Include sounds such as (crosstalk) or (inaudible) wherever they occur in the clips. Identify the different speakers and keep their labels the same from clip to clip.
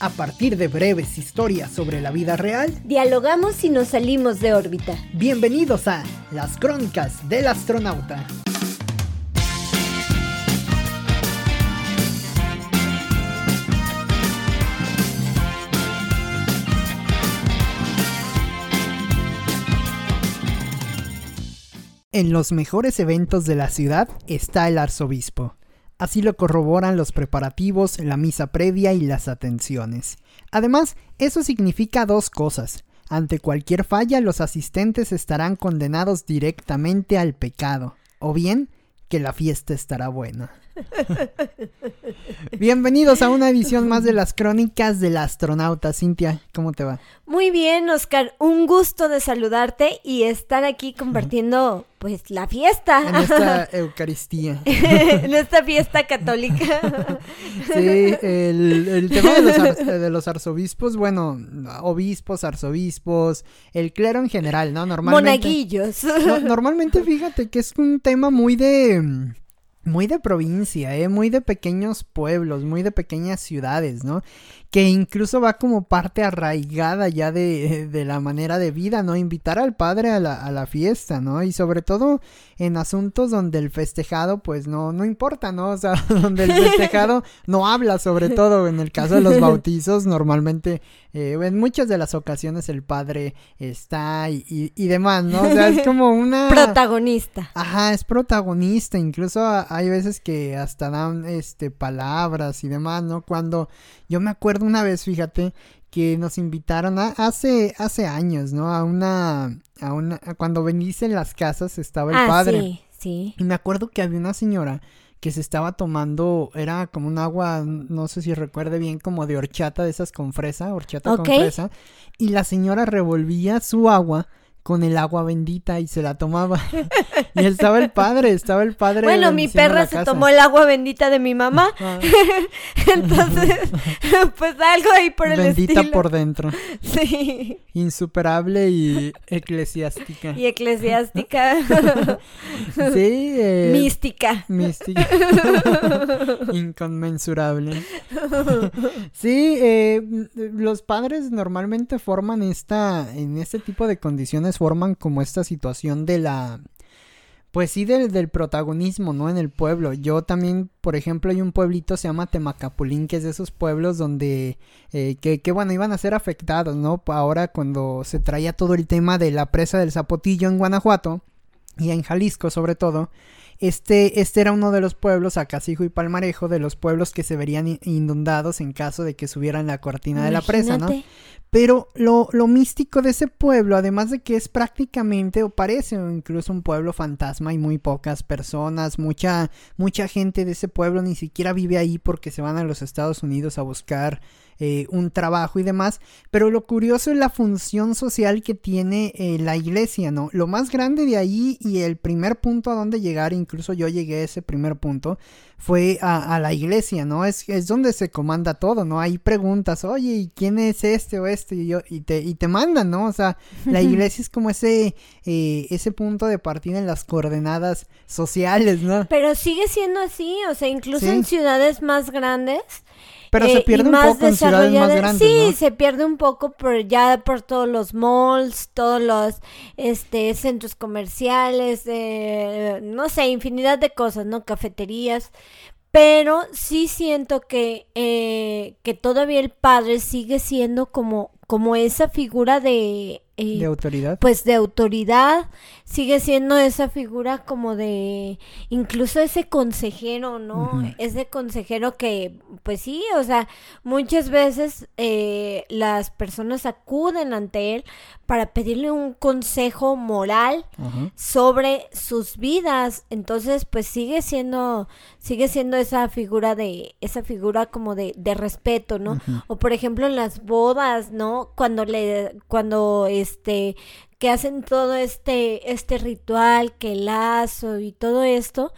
Speaker 1: A partir de breves historias sobre la vida real,
Speaker 2: dialogamos y nos salimos de órbita.
Speaker 1: Bienvenidos a Las Crónicas del Astronauta. En los mejores eventos de la ciudad está el arzobispo. Así lo corroboran los preparativos, la misa previa y las atenciones. Además, eso significa dos cosas. Ante cualquier falla, los asistentes estarán condenados directamente al pecado, o bien que la fiesta estará buena. (laughs) Bienvenidos a una edición más de las crónicas del astronauta. Cintia, ¿cómo te va?
Speaker 2: Muy bien, Oscar. Un gusto de saludarte y estar aquí compartiendo pues la fiesta.
Speaker 1: En esta (laughs) Eucaristía.
Speaker 2: en esta fiesta católica. (laughs)
Speaker 1: sí, el, tema de los, de los, arzobispos, bueno, obispos, arzobispos, el clero en general, ¿no?
Speaker 2: Normalmente. Monaguillos.
Speaker 1: normalmente fíjate que es un tema muy de muy de provincia, ¿eh? muy de pequeños pueblos, muy de pequeñas ciudades, ¿no? Que incluso va como parte arraigada ya de, de la manera de vida, ¿no? Invitar al padre a la, a la, fiesta, ¿no? Y sobre todo en asuntos donde el festejado, pues no, no importa, ¿no? O sea, (laughs) donde el festejado no habla, sobre todo en el caso de los bautizos, normalmente eh, en muchas de las ocasiones el padre está y, y, y, demás, ¿no? O sea, es como una...
Speaker 2: Protagonista.
Speaker 1: Ajá, es protagonista, incluso hay veces que hasta dan este palabras y demás, ¿no? Cuando yo me acuerdo una vez, fíjate, que nos invitaron a, hace hace años, ¿no? A una a una cuando venís en las casas estaba el
Speaker 2: ah,
Speaker 1: padre.
Speaker 2: Sí, sí.
Speaker 1: Y me acuerdo que había una señora que se estaba tomando, era como un agua, no sé si recuerde bien, como de horchata de esas con fresa, horchata con fresa, y la señora revolvía su agua con el agua bendita y se la tomaba. (laughs) y estaba el padre, estaba el padre.
Speaker 2: Bueno, mi perra se tomó el agua bendita de mi mamá. (laughs) Entonces, (laughs) pues algo ahí por el
Speaker 1: bendita
Speaker 2: estilo.
Speaker 1: por dentro.
Speaker 2: Sí.
Speaker 1: Insuperable y eclesiástica.
Speaker 2: Y eclesiástica.
Speaker 1: sí. Eh,
Speaker 2: mística.
Speaker 1: Mística. Inconmensurable. sí, eh, los padres normalmente forman esta, en este tipo de condiciones forman como esta situación de la pues sí del, protagonismo, ¿no? En el pueblo. Yo también, por ejemplo, hay un pueblito, se llama Temacapulín, que es de esos pueblos donde, eh, que, que, bueno, iban a ser afectados, ¿no? Ahora cuando se traía todo el tema de la presa del Zapotillo en Guanajuato, y en Jalisco sobre todo, este, este era uno de los pueblos, Acasijo y Palmarejo, de los pueblos que se verían inundados en caso de que subieran la cortina de la presa, ¿no? Pero lo, lo, místico de ese pueblo, además de que es prácticamente o parece incluso un pueblo fantasma y muy pocas personas, mucha, mucha gente de ese pueblo ni siquiera vive ahí porque se van a los Estados Unidos a buscar eh, un trabajo y demás. Pero lo curioso es la función social que tiene eh, la iglesia, ¿no? Lo más grande de ahí y el primer punto a donde llegar, incluso yo llegué a ese primer punto, fue a, a la iglesia, ¿no? Es, es donde se comanda todo, ¿no? Hay preguntas, oye, ¿y quién es este o este? Y, yo, y, te, y te mandan, ¿no? O sea, la (laughs) iglesia es como ese, eh, ese punto de partida en las coordenadas sociales, ¿no?
Speaker 2: Pero sigue siendo así, o sea, incluso
Speaker 1: Sí.
Speaker 2: en ciudades más grandes.
Speaker 1: Pero
Speaker 2: eh,
Speaker 1: se
Speaker 2: y
Speaker 1: pierde un poco en ciudades más grandes,
Speaker 2: Sí,
Speaker 1: ¿no?
Speaker 2: se pierde un poco por ya por todos los malls, todos los este centros comerciales, eh, no sé, infinidad de cosas, ¿no? Cafeterías. Pero sí siento que, eh, que todavía el padre sigue siendo como, como esa figura de... eh,
Speaker 1: De autoridad.
Speaker 2: pues de autoridad, sigue siendo esa figura como de incluso ese consejero, ¿no? Ese consejero que, pues sí, o sea, muchas veces eh, las personas acuden ante él para pedirle un consejo moral sobre sus vidas. Entonces, pues sigue siendo, sigue siendo esa figura de, esa figura como de, de respeto, ¿no? O por ejemplo en las bodas, ¿no? Cuando le, cuando este, que hacen todo este, este ritual, que el lazo y todo esto,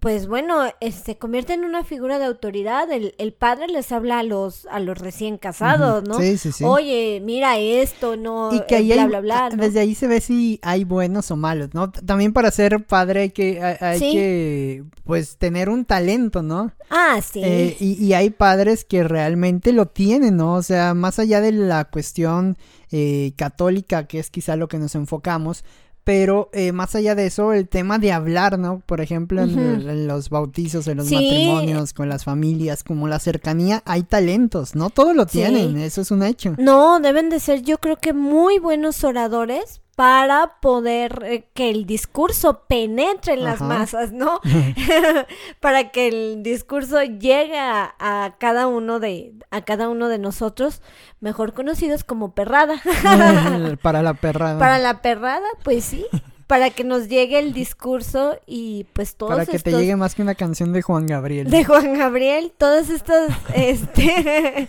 Speaker 2: pues bueno, eh, se convierte en una figura de autoridad. El, el padre les habla a los, a los recién casados, ¿no?
Speaker 1: Sí, sí, sí.
Speaker 2: Oye, mira esto, no,
Speaker 1: y que ahí
Speaker 2: bla,
Speaker 1: hay-
Speaker 2: bla, bla, ¿no?
Speaker 1: desde ahí se ve si hay buenos o malos, ¿no? También para ser padre hay que, hay, hay
Speaker 2: Sí.
Speaker 1: que, pues, tener un talento, ¿no?
Speaker 2: Ah, sí.
Speaker 1: Eh, y, y hay padres que realmente lo tienen, ¿no? O sea, más allá de la cuestión eh, católica, que es quizá lo que nos enfocamos, pero eh, más allá de eso, el tema de hablar, ¿no? Por ejemplo, en, los bautizos, en los
Speaker 2: Sí.
Speaker 1: matrimonios, con las familias, como la cercanía, hay talentos, ¿no? Todo lo
Speaker 2: Sí.
Speaker 1: tienen, eso es un hecho.
Speaker 2: No, deben de ser yo creo que muy buenos oradores para poder eh, que el discurso penetre en las masas, ¿no? (laughs) (laughs) para que el discurso llegue a, a cada uno de a cada uno de nosotros, mejor conocidos como perrada. (laughs)
Speaker 1: para la perra.
Speaker 2: para la perrada, pues sí, para que nos llegue el discurso y pues todos
Speaker 1: Para que te llegue más que una canción de Juan Gabriel.
Speaker 2: de Juan Gabriel, todos estos, este,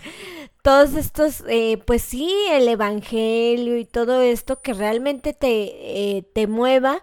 Speaker 2: todos estos, eh, pues sí, el evangelio y todo esto que realmente te, eh, te mueva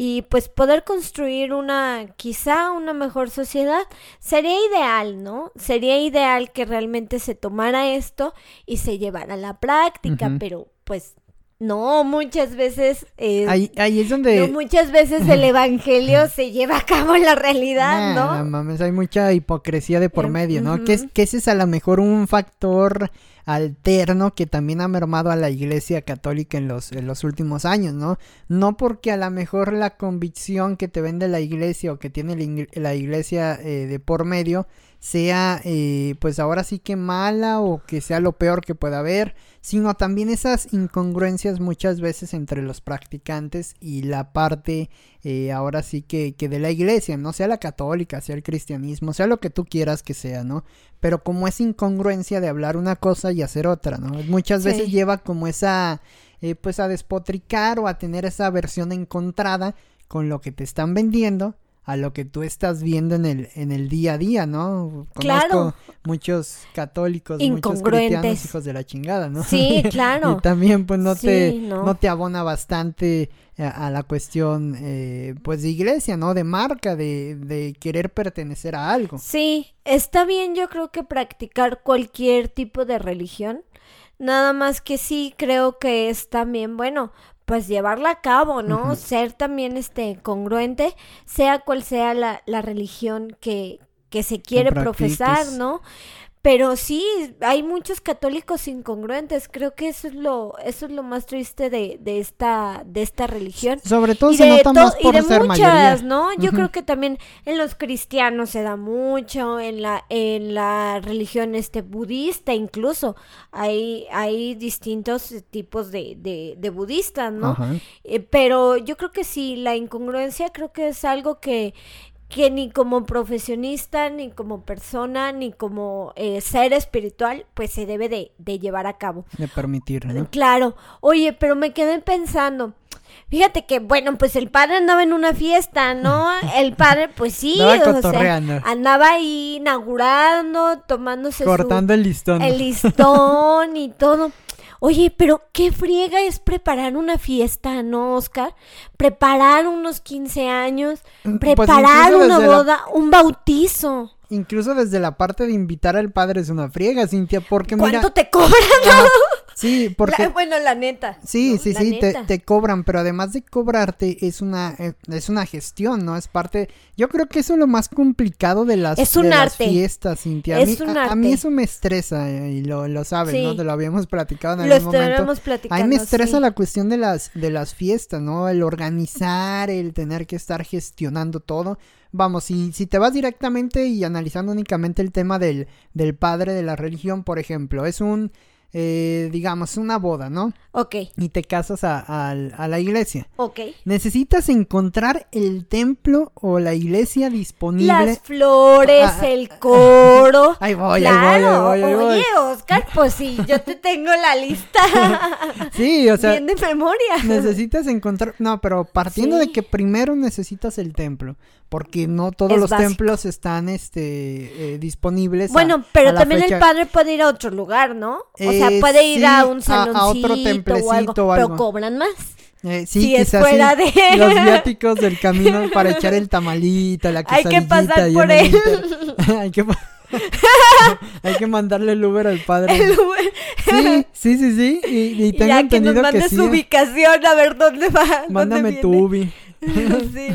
Speaker 2: y pues poder construir una, quizá una mejor sociedad, sería ideal, ¿no? Sería ideal que realmente se tomara esto y se llevara a la práctica, pero pues no, muchas veces... eh,
Speaker 1: Ahí, ahí es donde...
Speaker 2: no, muchas veces el evangelio se lleva a cabo en la realidad,
Speaker 1: Nah,
Speaker 2: ¿no?
Speaker 1: no mames, hay mucha hipocresía de por
Speaker 2: Em,
Speaker 1: medio, ¿no? Que, es, que ese es a lo mejor un factor alterno que también ha mermado a la iglesia católica en los, en los últimos años, ¿no? No porque a lo mejor la convicción que te vende la iglesia o que tiene la iglesia eh, de por medio sea eh, pues ahora sí que mala o que sea lo peor que pueda haber, sino también esas incongruencias muchas veces entre los practicantes y la parte eh, ahora sí que, que de la iglesia, no sea la católica, sea el cristianismo, sea lo que tú quieras que sea, ¿no? Pero como esa incongruencia de hablar una cosa y hacer otra, ¿no? Muchas
Speaker 2: Sí.
Speaker 1: veces lleva como esa, eh, pues a despotricar o a tener esa versión encontrada con lo que te están vendiendo a lo que tú estás viendo en el, en el día a día, ¿no? Conozco
Speaker 2: Claro.
Speaker 1: muchos católicos, muchos cristianos hijos de la chingada, ¿no?
Speaker 2: Sí, (laughs) claro.
Speaker 1: y también pues no te
Speaker 2: no.
Speaker 1: no te abona bastante eh, a, a la cuestión eh, pues de iglesia, ¿no? De marca, de, de querer pertenecer a algo.
Speaker 2: Sí, está bien yo creo que practicar cualquier tipo de religión. Nada más que sí creo que es también, bueno, pues llevarla a cabo, ¿no? Ser también este congruente, sea cual sea la, la religión que, que se quiere profesar. ¿no? Pero sí, hay muchos católicos incongruentes. Creo que eso es lo, eso es lo más triste de, de esta, de esta religión.
Speaker 1: Sobre todo
Speaker 2: y
Speaker 1: se
Speaker 2: de,
Speaker 1: nota más
Speaker 2: y de
Speaker 1: ser
Speaker 2: muchas,
Speaker 1: mayoría.
Speaker 2: ¿no? Yo creo que también en los cristianos se da mucho, en la, en la religión este budista incluso, hay, hay distintos tipos de, de, de budistas, ¿no? Eh, pero yo creo que sí, la incongruencia creo que es algo que, que ni como profesionista, ni como persona, ni como eh, ser espiritual, pues se debe de, de llevar a cabo.
Speaker 1: De permitir, ¿no?
Speaker 2: Claro, oye, pero me quedé pensando. Fíjate que, bueno, pues el padre andaba en una fiesta, ¿no? (laughs) El padre, pues sí,
Speaker 1: Andaba
Speaker 2: o sea, andaba ahí inaugurando, tomándose su-
Speaker 1: Cortando el listón.
Speaker 2: el listón y todo. Oye, pero qué friega es preparar una fiesta, ¿no, Oscar? Preparar unos 15 años,
Speaker 1: Pues
Speaker 2: preparar una
Speaker 1: la-
Speaker 2: boda, un bautizo.
Speaker 1: Incluso desde la parte de invitar al padre es una friega, Cintia, porque mira...
Speaker 2: ¿Cuánto te cobran?
Speaker 1: Ajá. Sí, (laughs) porque...
Speaker 2: La- bueno, la neta.
Speaker 1: Sí,
Speaker 2: ¿no?
Speaker 1: sí,
Speaker 2: La
Speaker 1: sí, te, cobran, pero además de cobrarte es una eh, es una gestión, ¿no? Es parte, yo creo que eso es lo más complicado de las,
Speaker 2: Es un
Speaker 1: de las
Speaker 2: arte.
Speaker 1: fiestas, Cintia. A
Speaker 2: Es
Speaker 1: mí,
Speaker 2: un
Speaker 1: a- a, mí
Speaker 2: arte.
Speaker 1: eso me estresa eh, y lo, lo sabes,
Speaker 2: Sí.
Speaker 1: ¿no? Te lo habíamos platicado en
Speaker 2: Lo
Speaker 1: algún momento.
Speaker 2: estaremos
Speaker 1: A
Speaker 2: platicando.
Speaker 1: mí me estresa
Speaker 2: sí.
Speaker 1: la cuestión de las de las fiestas, ¿no? El organizar, el tener que estar gestionando todo. Vamos, si, si te vas directamente y analizando únicamente el tema del, del padre de la religión, por ejemplo, es un, eh, digamos, una boda, ¿no?
Speaker 2: Ok,
Speaker 1: y te casas a, a- a la iglesia.
Speaker 2: ok.
Speaker 1: Necesitas encontrar el templo o la iglesia disponible.
Speaker 2: Las flores,
Speaker 1: Ah, ah,
Speaker 2: el coro.
Speaker 1: Ahí voy,
Speaker 2: claro.
Speaker 1: ahí voy, ahí voy, ahí voy.
Speaker 2: Oye, Oscar, pues sí, yo te tengo la lista (laughs)
Speaker 1: Sí, o sea,
Speaker 2: bien de memoria.
Speaker 1: necesitas encontrar. No, pero partiendo
Speaker 2: Sí.
Speaker 1: de que primero necesitas el templo, porque no todos
Speaker 2: Es
Speaker 1: los
Speaker 2: básico.
Speaker 1: templos están este eh, disponibles.
Speaker 2: Bueno, pero
Speaker 1: a
Speaker 2: también
Speaker 1: fecha.
Speaker 2: el padre puede ir a otro lugar, ¿no? O sea,
Speaker 1: Eh,
Speaker 2: puede ir
Speaker 1: sí,
Speaker 2: a un
Speaker 1: a- a otro
Speaker 2: saloncito o algo,
Speaker 1: templecito o
Speaker 2: pero
Speaker 1: algo.
Speaker 2: cobran más.
Speaker 1: Eh, sí,
Speaker 2: si es
Speaker 1: quizás
Speaker 2: fuera
Speaker 1: sí,
Speaker 2: de-
Speaker 1: los (laughs) viáticos del camino para echar el tamalito, la
Speaker 2: Hay que
Speaker 1: quesadillita
Speaker 2: pasar por él. (laughs)
Speaker 1: Hay que (laughs) hay que mandarle el Uber al padre.
Speaker 2: El Uber.
Speaker 1: Sí, sí, sí, sí. Y, y
Speaker 2: Y
Speaker 1: tengo
Speaker 2: ya que nos
Speaker 1: entendido
Speaker 2: mande
Speaker 1: que sí.
Speaker 2: su ubicación a ver dónde va. dónde
Speaker 1: Mándame
Speaker 2: viene.
Speaker 1: tu Ubi. (laughs)
Speaker 2: sí.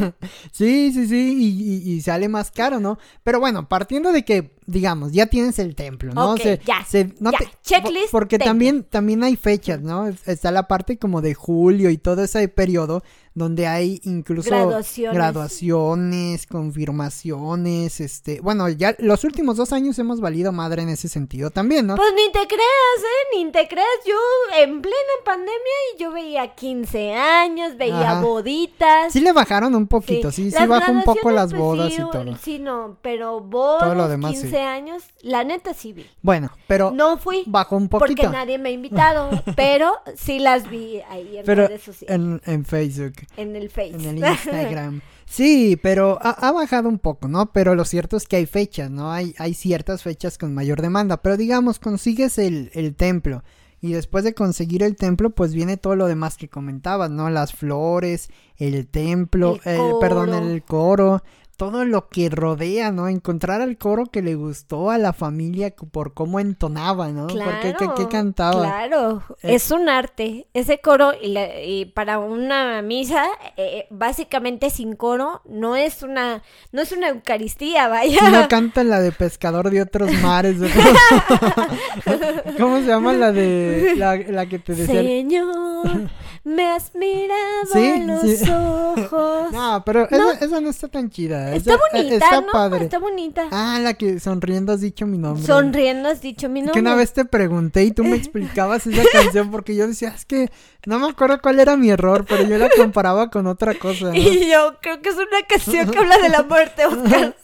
Speaker 1: Sí, sí, sí, y, y- y sale más caro, ¿no? Pero bueno, partiendo de que, digamos, ya tienes el templo, ¿no?
Speaker 2: Ok,
Speaker 1: Se-
Speaker 2: ya,
Speaker 1: se- no
Speaker 2: ya,
Speaker 1: te-
Speaker 2: checklist,
Speaker 1: Porque
Speaker 2: templo.
Speaker 1: también, también hay fechas, ¿no? Es- Está la parte como de julio y todo ese periodo donde hay incluso
Speaker 2: Graduaciones.
Speaker 1: graduaciones, confirmaciones, este, bueno, ya los últimos dos años hemos valido madre en ese sentido también, ¿no?
Speaker 2: Pues ni te creas, ¿eh? Ni te creas. Yo en plena pandemia y yo veía 15 años, veía
Speaker 1: Ajá.
Speaker 2: boditas.
Speaker 1: Sí le bajaron un poquito, sí, sí,
Speaker 2: Las
Speaker 1: bajó un poco las
Speaker 2: pues,
Speaker 1: bodas
Speaker 2: sí,
Speaker 1: y todo.
Speaker 2: Sí, no, pero bodas,
Speaker 1: Todo lo demás,
Speaker 2: 15
Speaker 1: sí.
Speaker 2: años, la neta sí vi.
Speaker 1: Bueno, pero
Speaker 2: No fui
Speaker 1: bajó un
Speaker 2: porque
Speaker 1: poquito.
Speaker 2: nadie me ha invitado, (laughs) pero sí las vi ahí en
Speaker 1: Pero
Speaker 2: redes sociales,
Speaker 1: en, en Facebook.
Speaker 2: En el Face.
Speaker 1: En el (laughs) Instagram. Sí, pero ha, ha bajado un poco, ¿no? Pero lo cierto es que hay fechas, ¿no? Hay, hay ciertas fechas con mayor demanda. Pero digamos, consigues el, el templo. Y después de conseguir el templo, pues viene todo lo demás que comentabas, ¿no? Las flores, el templo,
Speaker 2: El
Speaker 1: eh, perdón, el coro. Todo lo que rodea, ¿no? Encontrar al coro que le gustó a la familia por cómo entonaba, ¿no?
Speaker 2: Claro,
Speaker 1: Porque qué, qué cantaba.
Speaker 2: Claro,
Speaker 1: Eh.
Speaker 2: es un arte. Ese coro y, la- y para una misa, eh, básicamente sin coro, no es una, no es una Eucaristía, vaya.
Speaker 1: Si no cantan la de pescador de otros (laughs) mares. (laughs) ¿Cómo se llama la de la, la que te decía?
Speaker 2: Señor, me has mirado
Speaker 1: Sí,
Speaker 2: a los (laughs)
Speaker 1: sí.
Speaker 2: ojos.
Speaker 1: No, pero
Speaker 2: No.
Speaker 1: Esa, esa no está tan chida.
Speaker 2: está
Speaker 1: esa- eh,
Speaker 2: bonita,
Speaker 1: Está
Speaker 2: ¿no?
Speaker 1: padre.
Speaker 2: Está bonita.
Speaker 1: Ah, la que sonriendo has dicho mi nombre.
Speaker 2: Sonriendo has dicho mi nombre.
Speaker 1: Que una vez te pregunté y tú me explicabas esa canción porque yo decía, es que no me acuerdo cuál era mi error, pero yo la comparaba con otra cosa. ¿no? (laughs)
Speaker 2: Y yo creo que es una canción que habla de la muerte, Oscar. (laughs)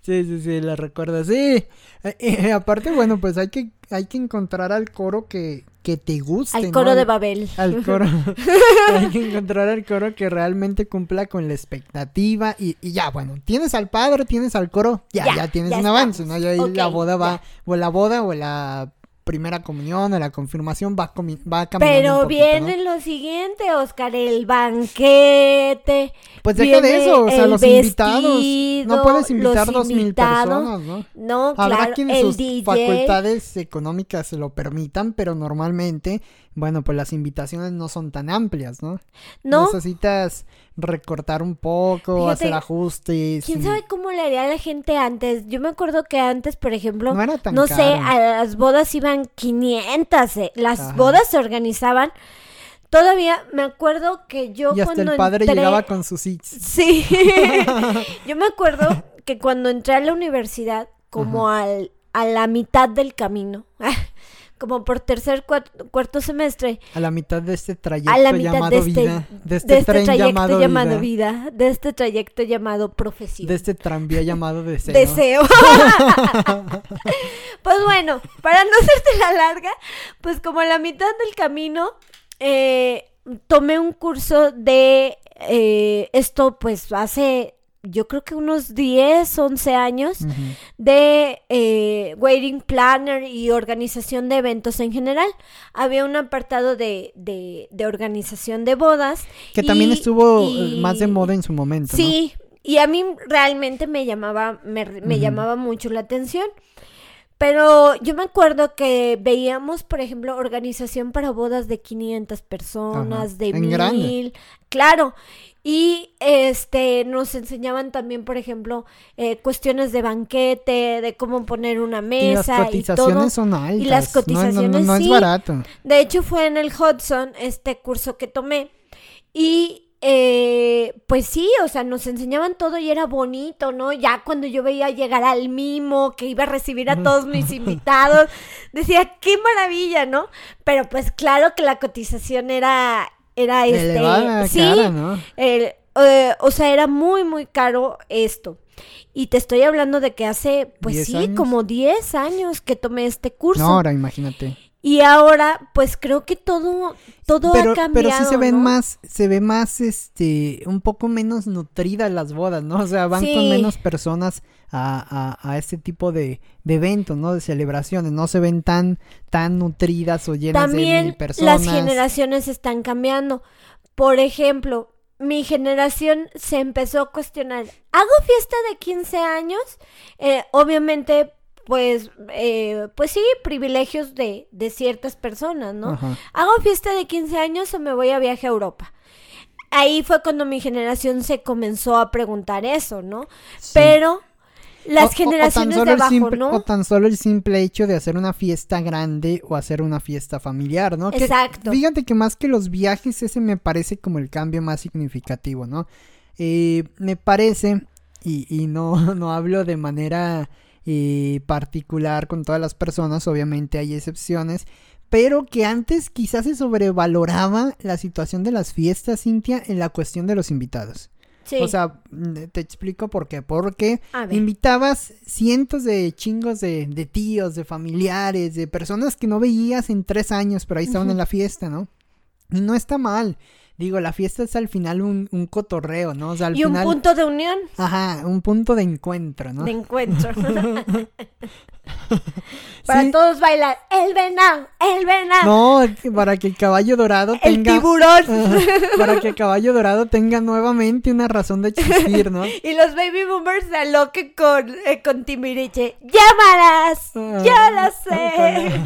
Speaker 1: Sí, sí, sí, la recuerdo. Sí. Eh, eh, aparte, bueno, pues hay que, hay que encontrar al coro que, que te guste.
Speaker 2: Al coro de Babel.
Speaker 1: al coro. (laughs) Hay que encontrar al coro que realmente cumpla con la expectativa. Y, y ya, bueno, tienes al padre, tienes al coro, ya, ya,
Speaker 2: Ya,
Speaker 1: tienes
Speaker 2: ya
Speaker 1: un avance. ¿no? Ya ahí la boda va, o la boda o la primera comunión o la confirmación va, comi- va caminando.
Speaker 2: Pero
Speaker 1: un poquito, ¿no?
Speaker 2: viene lo siguiente, Oscar, el banquete.
Speaker 1: Pues deja de eso, o sea, los invitados. No puedes invitar dos mil personas, ¿no?
Speaker 2: No,
Speaker 1: Habrá
Speaker 2: claro,
Speaker 1: quienes
Speaker 2: el
Speaker 1: sus
Speaker 2: DJ.
Speaker 1: facultades económicas se lo permitan, pero normalmente, bueno, pues las invitaciones no son tan amplias, ¿no?
Speaker 2: No,
Speaker 1: Necesitas recortar un poco,
Speaker 2: Fíjate,
Speaker 1: hacer ajustes.
Speaker 2: quién sabe cómo le haría la gente antes. Yo me acuerdo que antes, por ejemplo,
Speaker 1: No era tan
Speaker 2: no sé, a las bodas iban 500. eh, Las
Speaker 1: Ajá.
Speaker 2: bodas se organizaban. Todavía me acuerdo que yo
Speaker 1: Y hasta
Speaker 2: cuando
Speaker 1: el padre
Speaker 2: entré-
Speaker 1: llegaba con sus hits.
Speaker 2: Sí. (laughs) Yo me acuerdo que cuando entré a la universidad, como al, a la mitad del camino, (laughs) como por tercer, cuarto, cuarto semestre,
Speaker 1: A la mitad de este trayecto
Speaker 2: a la mitad
Speaker 1: llamado
Speaker 2: de este,
Speaker 1: vida. De este,
Speaker 2: de este
Speaker 1: tren
Speaker 2: trayecto
Speaker 1: llamado,
Speaker 2: llamado
Speaker 1: vida.
Speaker 2: vida. de este trayecto llamado profesión.
Speaker 1: De este tranvía llamado deseo.
Speaker 2: Deseo. (laughs) pues bueno, para no hacerte la larga, pues como a la mitad del camino, eh, tomé un curso de eh, esto, pues hace, yo creo que unos 10, 11 años, de eh, wedding planner y organización de eventos en general. Había un apartado de, de, de organización de bodas.
Speaker 1: Que también estuvo
Speaker 2: y-
Speaker 1: eh, más de moda en su momento. ¿no?
Speaker 2: Sí, y a mí realmente me llamaba, me, me llamaba mucho la atención. Pero yo me acuerdo que veíamos, por ejemplo, organización para bodas de 500 personas,
Speaker 1: Ajá,
Speaker 2: de
Speaker 1: en grande.
Speaker 2: mil, claro. Y este nos enseñaban también, por ejemplo, eh, cuestiones de banquete, de cómo poner una
Speaker 1: Y las
Speaker 2: mesa y,
Speaker 1: cotizaciones
Speaker 2: todo.
Speaker 1: son altas.
Speaker 2: Y las
Speaker 1: no- no- no-
Speaker 2: cotizaciones,
Speaker 1: no, es
Speaker 2: sí.
Speaker 1: barato.
Speaker 2: De hecho, fue en el Hudson este curso que tomé. Y eh, pues sí, o sea, nos enseñaban todo y era bonito, ¿no? Ya cuando yo veía llegar al mimo, que iba a recibir a todos mis (laughs) invitados, decía, qué maravilla, ¿no? Pero pues claro que la cotización era, era este,
Speaker 1: Elevada,
Speaker 2: sí,
Speaker 1: cara, ¿no?
Speaker 2: el- eh, o sea, era muy, muy caro esto. Y te estoy hablando de que hace, pues
Speaker 1: ¿Diez
Speaker 2: sí,
Speaker 1: años?
Speaker 2: como 10 años que tomé este curso.
Speaker 1: No, ahora imagínate.
Speaker 2: Y ahora, pues creo que todo, todo
Speaker 1: pero,
Speaker 2: ha cambiado.
Speaker 1: pero sí se ven
Speaker 2: ¿no?
Speaker 1: más, se ve más, este, un poco menos nutridas las bodas, ¿no? O sea, van con menos personas a, a, a este tipo de, de eventos, ¿no? De celebraciones, no se ven tan, tan nutridas o llenas de mil personas.
Speaker 2: las generaciones están cambiando. Por ejemplo, mi generación se empezó a cuestionar, ¿hago fiesta de 15 años? Eh, obviamente, pues, eh, pues sí, privilegios de, de ciertas personas, ¿no?
Speaker 1: Ajá.
Speaker 2: ¿Hago fiesta de 15 años o me voy a viaje a Europa? Ahí fue cuando mi generación se comenzó a preguntar eso, ¿no?
Speaker 1: Sí.
Speaker 2: Pero
Speaker 1: O-
Speaker 2: las
Speaker 1: o- o
Speaker 2: generaciones
Speaker 1: solo
Speaker 2: de abajo,
Speaker 1: simple-
Speaker 2: ¿no?
Speaker 1: O tan solo el simple hecho de hacer una fiesta grande o hacer una fiesta familiar, ¿no? Que
Speaker 2: Exacto.
Speaker 1: fíjate que más que los viajes, ese me parece como el cambio más significativo, ¿no? Eh, me parece, y, y no, (laughs) no hablo de manera eh, particular con todas las personas, obviamente hay excepciones, pero que antes quizás se sobrevaloraba la situación de las fiestas, Cintia, en la cuestión de los invitados.
Speaker 2: Sí.
Speaker 1: O sea, mm, te explico por qué. Porque invitabas cientos de chingos de, de tíos, de familiares, de personas que no veías en tres años, pero ahí estaban en la fiesta, ¿no? Y no está mal. Digo, la fiesta es al final un, un cotorreo, ¿no? O sea, al
Speaker 2: y un punto de unión,
Speaker 1: Ajá, un punto de encuentro, ¿no?
Speaker 2: de encuentro. (laughs) (laughs) Para
Speaker 1: Sí.
Speaker 2: todos bailar, el venado, el venado,
Speaker 1: No, para que el caballo dorado
Speaker 2: el
Speaker 1: tenga.
Speaker 2: tiburón.
Speaker 1: Ajá, para que el caballo dorado tenga nuevamente una razón de existir, ¿no? (laughs)
Speaker 2: Y los baby boomers se aloquen con, eh, con Timbiriche. ¡Llámalas! ¡Ya
Speaker 1: Ah,
Speaker 2: lo sé!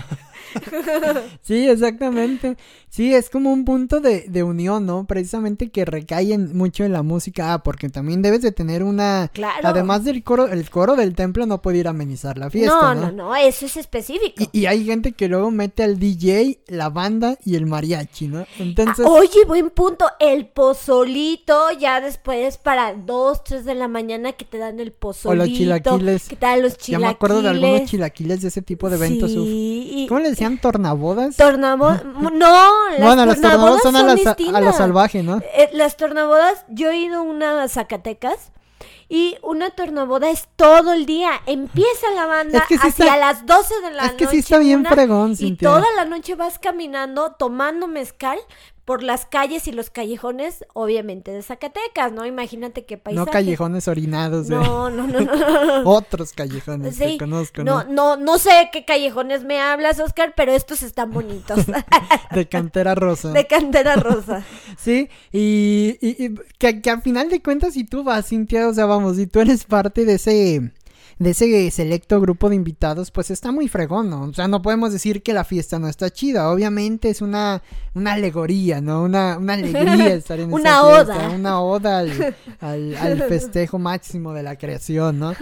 Speaker 1: Sí, exactamente. Sí, es como un punto de, de unión, ¿no? Precisamente que recae en- mucho en la música. Ah, porque también debes de tener una...
Speaker 2: Claro.
Speaker 1: Además del coro, el coro del templo no puede ir a amenizar la fiesta,
Speaker 2: no,
Speaker 1: ¿no?
Speaker 2: no, no, eso es específico.
Speaker 1: Y, y hay gente que luego mete al DJ, la banda y el mariachi, ¿no? Entonces...
Speaker 2: Ah, oye, buen punto. El pozolito, ya después para 2, 3 de la mañana que te dan el pozolito.
Speaker 1: chilaquiles.
Speaker 2: Que te dan los
Speaker 1: ya
Speaker 2: chilaquiles.
Speaker 1: me acuerdo de algunos chilaquiles de ese tipo de eventos. uf.
Speaker 2: Sí, y-
Speaker 1: ¿Cómo le decían? ¿Tornabodas?
Speaker 2: Tornabo- (laughs) No, las
Speaker 1: bueno, las tornabodas son a, la a salvaje, ¿no?
Speaker 2: Eh, las tornabodas, yo he ido a una a Zacatecas y una tornaboda es todo el día. Empieza la banda
Speaker 1: Es que sí
Speaker 2: hacia
Speaker 1: está-
Speaker 2: las 12 de la
Speaker 1: es que
Speaker 2: noche.
Speaker 1: sí está bien
Speaker 2: una,
Speaker 1: fregón,
Speaker 2: Y
Speaker 1: Cintia.
Speaker 2: toda la noche vas caminando, tomando mezcal por las calles y los callejones, obviamente de Zacatecas, ¿no? Imagínate qué paisaje.
Speaker 1: No callejones orinados de
Speaker 2: No, no, no, no. (laughs)
Speaker 1: otros callejones
Speaker 2: Sí,
Speaker 1: que conozco,
Speaker 2: no,
Speaker 1: ¿no?
Speaker 2: no, no sé qué callejones me hablas, Oscar, pero estos están bonitos. (laughs)
Speaker 1: De cantera rosa.
Speaker 2: de cantera rosa. (laughs)
Speaker 1: Sí, y, y- y que, que al final de cuentas, si tú vas, Cintia, o sea, vamos, si tú eres parte de ese, de ese selecto grupo de invitados, pues está muy fregón, ¿no? O sea, no podemos decir que la fiesta no está chida, obviamente es una, una alegoría, ¿no? Una, una alegría (laughs) estar en
Speaker 2: Una
Speaker 1: esa fiesta,
Speaker 2: oda.
Speaker 1: una oda al, (laughs) al, al festejo máximo de la creación, ¿no?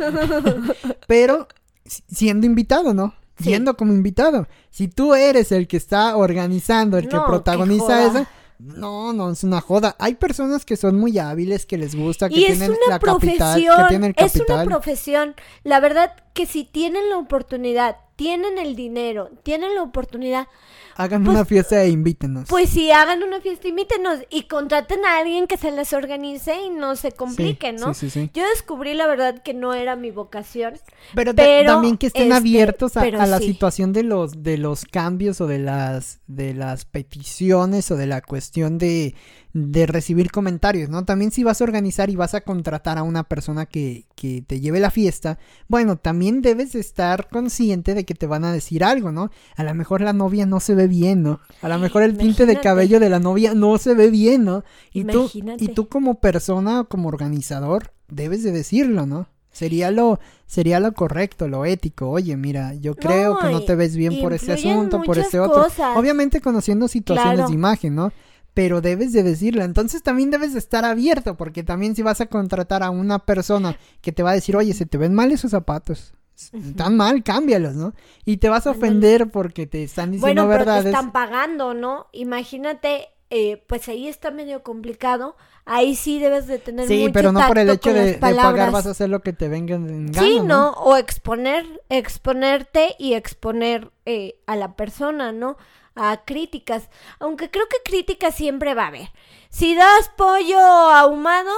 Speaker 1: (laughs) Pero si- siendo invitado, ¿no?
Speaker 2: Sí.
Speaker 1: Yendo como invitado. Si tú eres el que está organizando, el que
Speaker 2: No,
Speaker 1: protagoniza eso, no, no, es una joda. Hay personas que son muy hábiles, que les gusta, que
Speaker 2: Y es
Speaker 1: tienen
Speaker 2: una
Speaker 1: la capital, que tienen el
Speaker 2: es una
Speaker 1: capital.
Speaker 2: profesión. La verdad que si tienen la oportunidad, tienen el dinero, tienen la oportunidad,
Speaker 1: Hagan
Speaker 2: pues-
Speaker 1: una fiesta e invítenos.
Speaker 2: pues si hagan una fiesta, invítenos y contraten a alguien que se les organice y no se compliquen,
Speaker 1: Sí,
Speaker 2: ¿no?
Speaker 1: sí, sí, sí.
Speaker 2: Yo descubrí la verdad que no era mi vocación.
Speaker 1: Pero, ta-
Speaker 2: pero,
Speaker 1: también que estén
Speaker 2: este,
Speaker 1: abiertos a, a la
Speaker 2: sí.
Speaker 1: situación de los de los cambios o de las de las peticiones o de la cuestión de, de recibir comentarios, ¿no? También si vas a organizar y vas a contratar a una persona que, que te lleve la fiesta, bueno, también debes de estar consciente de que te van a decir algo, ¿no? A lo mejor la novia no se ve bien, ¿no? A lo mejor el tinte de cabello de la novia no se ve bien, ¿no? Y tú, y tú como persona o como organizador debes de decirlo, ¿no? Sería lo, sería lo correcto, lo ético. Oye, mira, yo creo que no te ves bien por este asunto, por este otro.
Speaker 2: cosas.
Speaker 1: Obviamente conociendo situaciones
Speaker 2: Claro.
Speaker 1: de imagen, ¿no? Pero debes de decirlo. Entonces también debes de estar abierto, porque también si vas a contratar a una persona que te va a decir, oye, se te ven mal esos zapatos. Están mal, cámbialos, ¿no? Y te vas a ofender porque te están diciendo
Speaker 2: Bueno, pero te están pagando, ¿no? Imagínate, eh, pues ahí está medio complicado. Ahí sí debes de tener
Speaker 1: Sí,
Speaker 2: mucho
Speaker 1: pero no por el hecho de, pagar vas a hacer lo que te venga en gana,
Speaker 2: Sí, ¿no? O exponer, exponerte y exponer eh, a la persona, ¿no? A críticas. Aunque creo que críticas siempre va a haber. Si das pollo ahumado,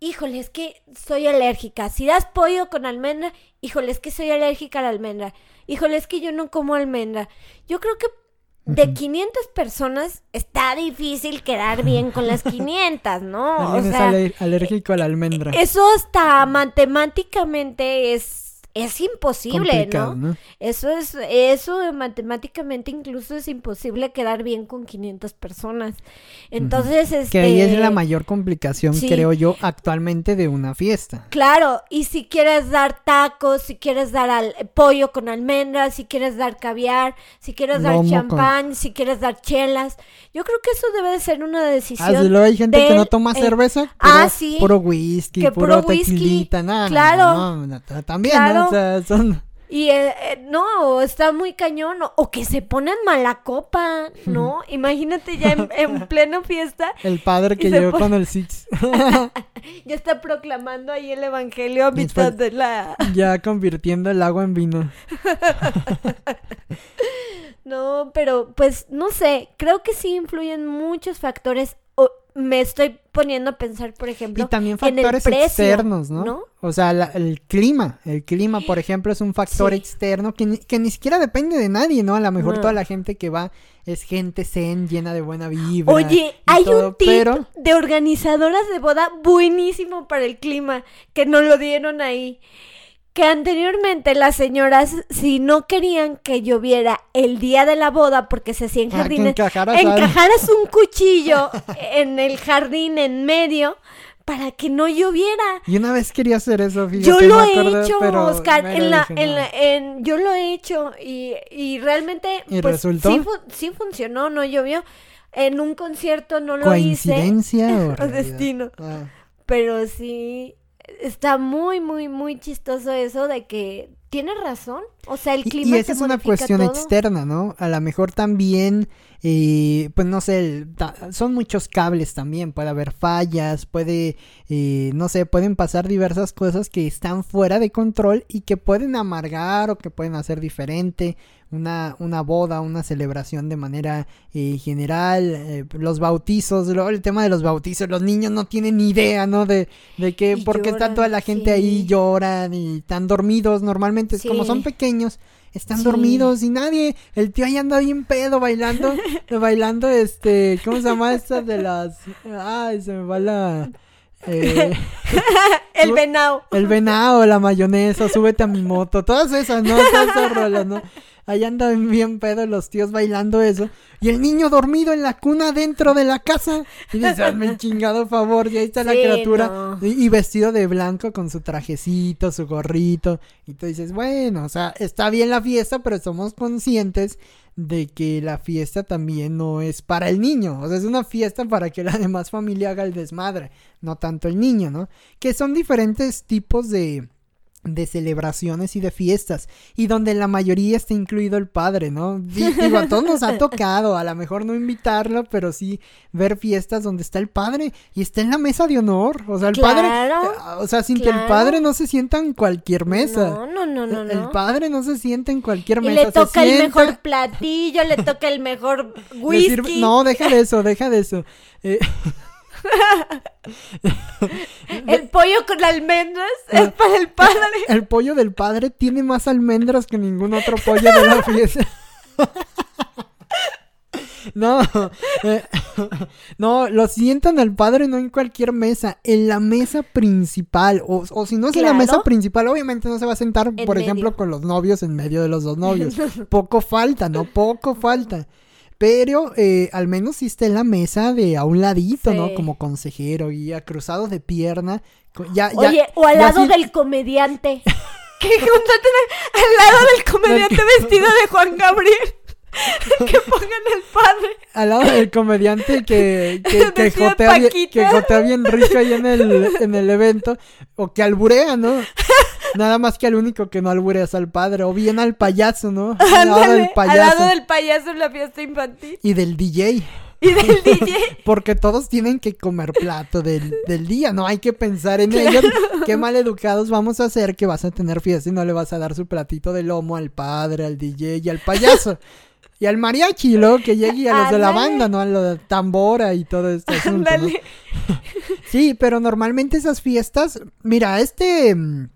Speaker 2: híjole, es que soy alérgica. Si das pollo con almendra, híjole, es que soy alérgica a la almendra. Híjole, es que yo no como almendra. Yo creo que de 500 personas está difícil quedar bien con las 500, ¿no? (laughs) O
Speaker 1: es alérgico a la almendra.
Speaker 2: eso hasta matemáticamente es es imposible, ¿no? Eso es eso matemáticamente incluso es imposible quedar bien con 500 personas. Entonces, este
Speaker 1: Que ahí es la mayor complicación,
Speaker 2: sí.
Speaker 1: creo yo, actualmente de una fiesta.
Speaker 2: Claro, y si quieres dar tacos, si quieres dar al, pollo con almendras, si quieres dar caviar, si quieres dar
Speaker 1: con-
Speaker 2: champán, si quieres dar chelas, yo creo que eso debe de ser una decisión.
Speaker 1: Ah, luego hay gente que no toma
Speaker 2: eh,
Speaker 1: cerveza,
Speaker 2: ah,
Speaker 1: puro,
Speaker 2: sí.
Speaker 1: puro whisky,
Speaker 2: Que
Speaker 1: puro,
Speaker 2: puro whisky,
Speaker 1: tequilita, nada,
Speaker 2: claro.
Speaker 1: no, no, no, también,
Speaker 2: Claro.
Speaker 1: ¿No? O sea, son...
Speaker 2: Y eh, eh, no, está muy cañón. O, o que se ponen mala copa, ¿no? Imagínate ya en, en (laughs) pleno fiesta,
Speaker 1: El padre que llegó
Speaker 2: pone-
Speaker 1: con el Six, (laughs)
Speaker 2: ya está proclamando ahí el evangelio a mitad de la.
Speaker 1: ya convirtiendo el agua en vino. (laughs)
Speaker 2: No, pero pues no sé, creo que sí influyen muchos factores. O me estoy poniendo a pensar, por ejemplo,
Speaker 1: Y también
Speaker 2: en el
Speaker 1: factores
Speaker 2: precio,
Speaker 1: externos, ¿no?
Speaker 2: ¿no?
Speaker 1: O sea, la- el clima. El clima, por ejemplo, es un factor
Speaker 2: Sí.
Speaker 1: externo que ni, que ni siquiera depende de nadie, ¿no? A lo mejor
Speaker 2: No.
Speaker 1: toda la gente que va es gente zen, llena de buena vibra.
Speaker 2: Oye, hay
Speaker 1: todo,
Speaker 2: un tip
Speaker 1: Pero
Speaker 2: de organizadoras de boda buenísimo para el clima, que nos lo dieron ahí. Que anteriormente las señoras, si no querían que lloviera el día de la boda, porque se hacían
Speaker 1: ah,
Speaker 2: jardines,
Speaker 1: encajaras
Speaker 2: un cuchillo en el jardín en medio para que no lloviera.
Speaker 1: Y una vez quería hacer eso, fíjate.
Speaker 2: Yo lo he
Speaker 1: acordé,
Speaker 2: hecho, Oscar, en la, en la- en- yo lo he hecho y, y realmente
Speaker 1: ¿Y
Speaker 2: pues,
Speaker 1: resultó?
Speaker 2: Sí, fu- sí funcionó, no llovió. En un concierto no lo hice,
Speaker 1: ¿Coincidencia o (laughs)
Speaker 2: destino,
Speaker 1: Ah.
Speaker 2: pero sí está muy, muy, muy chistoso eso de que tienes razón. O sea, el
Speaker 1: Y-
Speaker 2: clima
Speaker 1: Y, esa
Speaker 2: te
Speaker 1: es una cuestión
Speaker 2: todo.
Speaker 1: externa, ¿no? A lo mejor también, eh, pues no sé, el- ta- son muchos cables también, puede haber fallas, puede, eh, no sé, pueden pasar diversas cosas que están fuera de control y que pueden amargar o que pueden hacer diferente una, una boda, una celebración de manera eh, general, eh, los bautizos, luego el tema de los bautizos, los niños no tienen ni idea, ¿no? De, de que,
Speaker 2: Y
Speaker 1: porque está toda la gente ahí,
Speaker 2: sí.
Speaker 1: lloran y están dormidos normalmente, es como
Speaker 2: Sí.
Speaker 1: son pequeños, están
Speaker 2: Sí.
Speaker 1: dormidos y nadie, el tío ahí anda bien pedo bailando, (laughs) bailando este, ¿cómo se llama esta de las, ay, se me va la, eh, (laughs)
Speaker 2: El venado.
Speaker 1: el venado, la mayonesa, súbete a mi moto, todas esas, ¿no? Todas esas rolas, ¿no? Ahí andan bien pedo los tíos bailando eso. Y el niño dormido en la cuna dentro de la casa. Y dices, hazme el chingado favor. Y ahí está la criatura.
Speaker 2: no.
Speaker 1: Y, y vestido de blanco con su trajecito, su gorrito. Y tú dices, bueno, o sea, está bien la fiesta, pero somos conscientes de que la fiesta también no es para el niño. O sea, es una fiesta para que la demás familia haga el desmadre. No tanto el niño, ¿no? Que son diferentes tipos de de celebraciones y de fiestas y donde la mayoría está incluido el padre, ¿no? Di- Digo, a todos nos ha (laughs) tocado, a lo mejor no invitarlo, pero sí ver fiestas donde está el padre y está en la mesa de honor, o sea, el padre,
Speaker 2: Claro,
Speaker 1: eh, o sea, sin que el padre no se sienta en cualquier mesa.
Speaker 2: No, no, no, no,
Speaker 1: El-
Speaker 2: no.
Speaker 1: padre no se sienta en cualquier
Speaker 2: Y
Speaker 1: mesa.
Speaker 2: le
Speaker 1: se
Speaker 2: toca el
Speaker 1: sienta,
Speaker 2: mejor platillo, le toca el mejor whisky.
Speaker 1: sirve- No, deja de eso, deja de eso. Eh, (laughs) (laughs)
Speaker 2: El pollo con almendras
Speaker 1: Ah.
Speaker 2: es para el padre. (laughs)
Speaker 1: el pollo del padre tiene más almendras que ningún otro pollo de la fiesta. (laughs) No, eh, no, lo sientan al padre no en cualquier mesa, en la mesa principal, o, o si no es en la mesa principal, obviamente no se va a sentar,
Speaker 2: En
Speaker 1: por ejemplo, con los novios en medio de los dos novios. Poco falta, ¿no? Poco falta. Pero eh, al menos sí está en la mesa de a un ladito, ¿no? Como consejero, guía, cruzado de pierna. co- Ya, ya-
Speaker 2: Oye, o al lado del comediante. (laughs) Contraten al lado del comediante vestido de Juan Gabriel. (laughs) que pongan el padre.
Speaker 1: Al lado del comediante que, (laughs) que, que jotea, bien, que jotea bien rico ahí en el, en el evento. O que alburea, ¿no? (laughs) Nada más que al único que no alburea es al padre. O bien al payaso, ¿no? Al lado del
Speaker 2: al
Speaker 1: payaso.
Speaker 2: lado del payaso en la fiesta infantil.
Speaker 1: Y del DJ.
Speaker 2: Y del DJ.
Speaker 1: Porque todos tienen que comer plato del, del día, no hay que pensar en ellos. Qué mal educados vamos a ser que vas a tener fiesta y no le vas a dar su platito de lomo al padre, al DJ y al payaso. Y al mariachi, luego que llegue y a los de la banda, ¿no? A lo de tambora y todo (laughs) asunto, ¿no?
Speaker 2: Ándale.
Speaker 1: Sí, pero normalmente esas fiestas, mira, este, mm,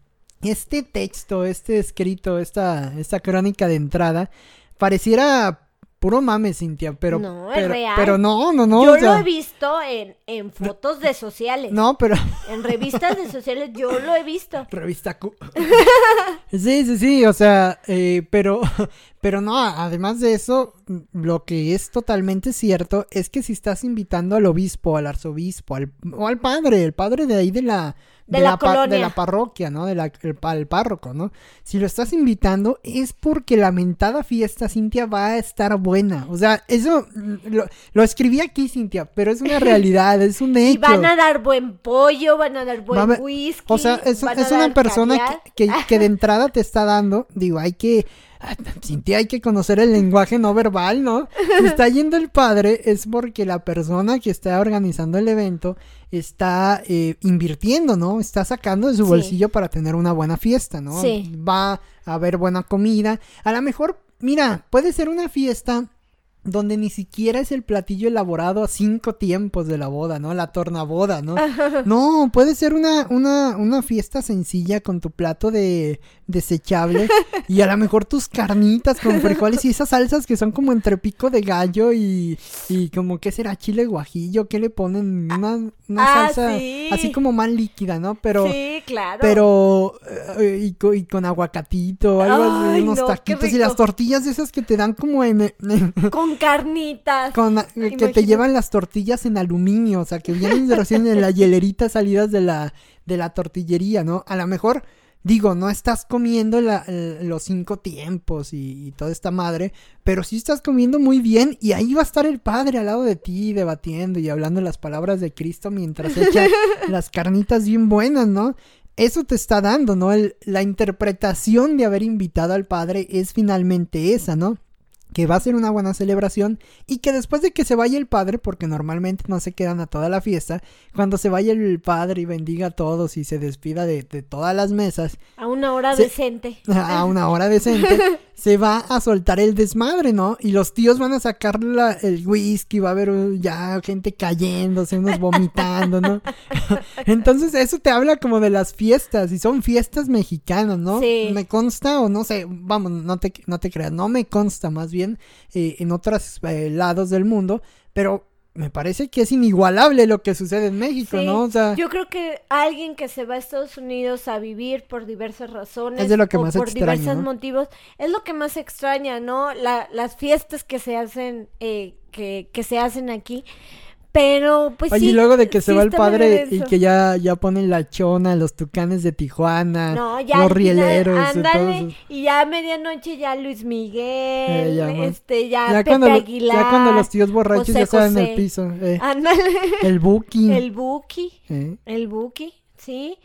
Speaker 1: este texto, este escrito, esta, esta crónica de entrada, pareciera puro mame, Cintia, pero...
Speaker 2: No, es
Speaker 1: pero,
Speaker 2: real.
Speaker 1: pero no, no, no.
Speaker 2: Yo
Speaker 1: o sea,
Speaker 2: lo he visto en, en fotos de sociales.
Speaker 1: No, pero...
Speaker 2: En revistas de sociales yo lo he visto.
Speaker 1: Revista Q. (laughs) sí, sí, sí, o sea, eh, pero, (laughs) pero no, además de eso, lo que es totalmente cierto es que si estás invitando al obispo, al arzobispo, al, o al padre, el padre de ahí de la...
Speaker 2: De la
Speaker 1: de
Speaker 2: colonia.
Speaker 1: la parroquia, ¿no? De la, el, pa- el párroco, ¿no? Si lo estás invitando es porque la mentada fiesta, Cintia, va a estar buena. O sea, eso mm, lo, lo escribí aquí, Cintia, pero es una (laughs) realidad, es un hecho.
Speaker 2: Y van a dar buen pollo, van a dar buen
Speaker 1: a
Speaker 2: whisky.
Speaker 1: O sea, es, una persona que, que, que de (laughs) entrada te está dando, digo, hay que, (laughs) Cintia, hay que conocer el lenguaje no verbal, ¿no? Si está (laughs) yendo el padre es porque la persona que está organizando el evento está eh, invirtiendo, ¿no? Está sacando de su
Speaker 2: Sí.
Speaker 1: bolsillo para tener una buena fiesta, ¿no?
Speaker 2: Sí.
Speaker 1: Va a haber buena comida. A lo mejor, mira, puede ser una fiesta donde ni siquiera es el platillo elaborado a cinco tiempos de la boda, ¿no? La tornaboda, ¿no? (laughs) No, puede ser una, una, una fiesta sencilla con tu plato de desechable y a lo mejor tus carnitas con frijoles y esas salsas que son como entre pico de gallo y, y como que será chile guajillo, que le ponen una, una
Speaker 2: Ah,
Speaker 1: salsa
Speaker 2: sí.
Speaker 1: así como más líquida, ¿no? Pero...
Speaker 2: sí, claro.
Speaker 1: Pero, eh, y, co- y con aguacatito, algo
Speaker 2: Ay,
Speaker 1: unos
Speaker 2: no, qué
Speaker 1: taquitos y las tortillas esas que te dan como en, en- (laughs)
Speaker 2: Con carnitas.
Speaker 1: con, eh, que te llevan las tortillas en aluminio, o sea, que vienen de recién en la hielerita salidas de la, de la tortillería, ¿no? A lo mejor, digo, no estás comiendo la- los cinco tiempos y, y toda esta madre, pero sí estás comiendo muy bien y ahí va a estar el padre al lado de ti debatiendo y hablando las palabras de Cristo mientras echa (laughs) las carnitas bien buenas, ¿no? Eso te está dando, ¿no? El- la interpretación de haber invitado al padre es finalmente esa, ¿no? Que va a ser una buena celebración y que después de que se vaya el padre, porque normalmente no se quedan a toda la fiesta, cuando se vaya el padre y bendiga a todos y se despida de, de todas las mesas
Speaker 2: una hora decente. (laughs)
Speaker 1: a una hora decente, (laughs) se va a soltar el desmadre, ¿no? Y los tíos van a sacar la- el whisky, va a haber ya gente cayéndose, unos vomitando, ¿no? (laughs) Entonces eso te habla como de las fiestas y son fiestas mexicanas, ¿no?
Speaker 2: Sí.
Speaker 1: Me consta o no sé, vamos, no te, no te creas, no me consta más bien eh, en otros eh, lados del mundo, pero me parece que es inigualable lo que sucede en México,
Speaker 2: Sí.
Speaker 1: ¿no? O sea,
Speaker 2: Yo creo que alguien que se va a Estados Unidos a vivir por diversas razones
Speaker 1: Es de lo que
Speaker 2: o
Speaker 1: más
Speaker 2: por
Speaker 1: extraña,
Speaker 2: diversos
Speaker 1: ¿no?
Speaker 2: motivos es lo que más extraña, ¿no? La- las fiestas que se hacen eh, que, que se hacen aquí. Pero pues
Speaker 1: Oye,
Speaker 2: sí.
Speaker 1: y luego de que se
Speaker 2: sí
Speaker 1: va el padre y que ya, ya ponen la chona, los tucanes de Tijuana,
Speaker 2: No, ya
Speaker 1: los rieleros y todo
Speaker 2: ándale,
Speaker 1: eso.
Speaker 2: y ya a medianoche ya Luis Miguel,
Speaker 1: Eh, ya,
Speaker 2: este, ya,
Speaker 1: Ya
Speaker 2: Pepe
Speaker 1: cuando,
Speaker 2: Aguilar,
Speaker 1: ya cuando los tíos borrachos
Speaker 2: José
Speaker 1: ya están en el piso. eh,
Speaker 2: Ándale,
Speaker 1: el buki.
Speaker 2: el Buki,
Speaker 1: eh.
Speaker 2: el Buki, sí.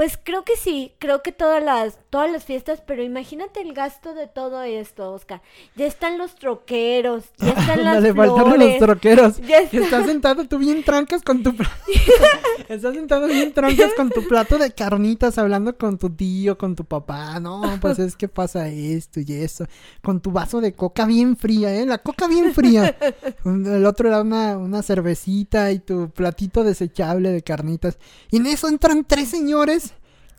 Speaker 2: Pues creo que sí, creo que todas las, todas las fiestas, pero imagínate el gasto de todo esto, Oscar. Ya están los troqueros, ya (laughs) están las
Speaker 1: Le faltaron los
Speaker 2: flores.
Speaker 1: troqueros.
Speaker 2: Ya está.
Speaker 1: estás sentado tú bien trancas con tu... (laughs) estás sentado bien trancas con tu plato de carnitas hablando con tu tío, con tu papá. No, pues es que pasa esto y eso. Con tu vaso de coca bien fría, ¿eh? La coca bien fría. El otro era una, una cervecita y tu platito desechable de carnitas. Y en eso entran tres señores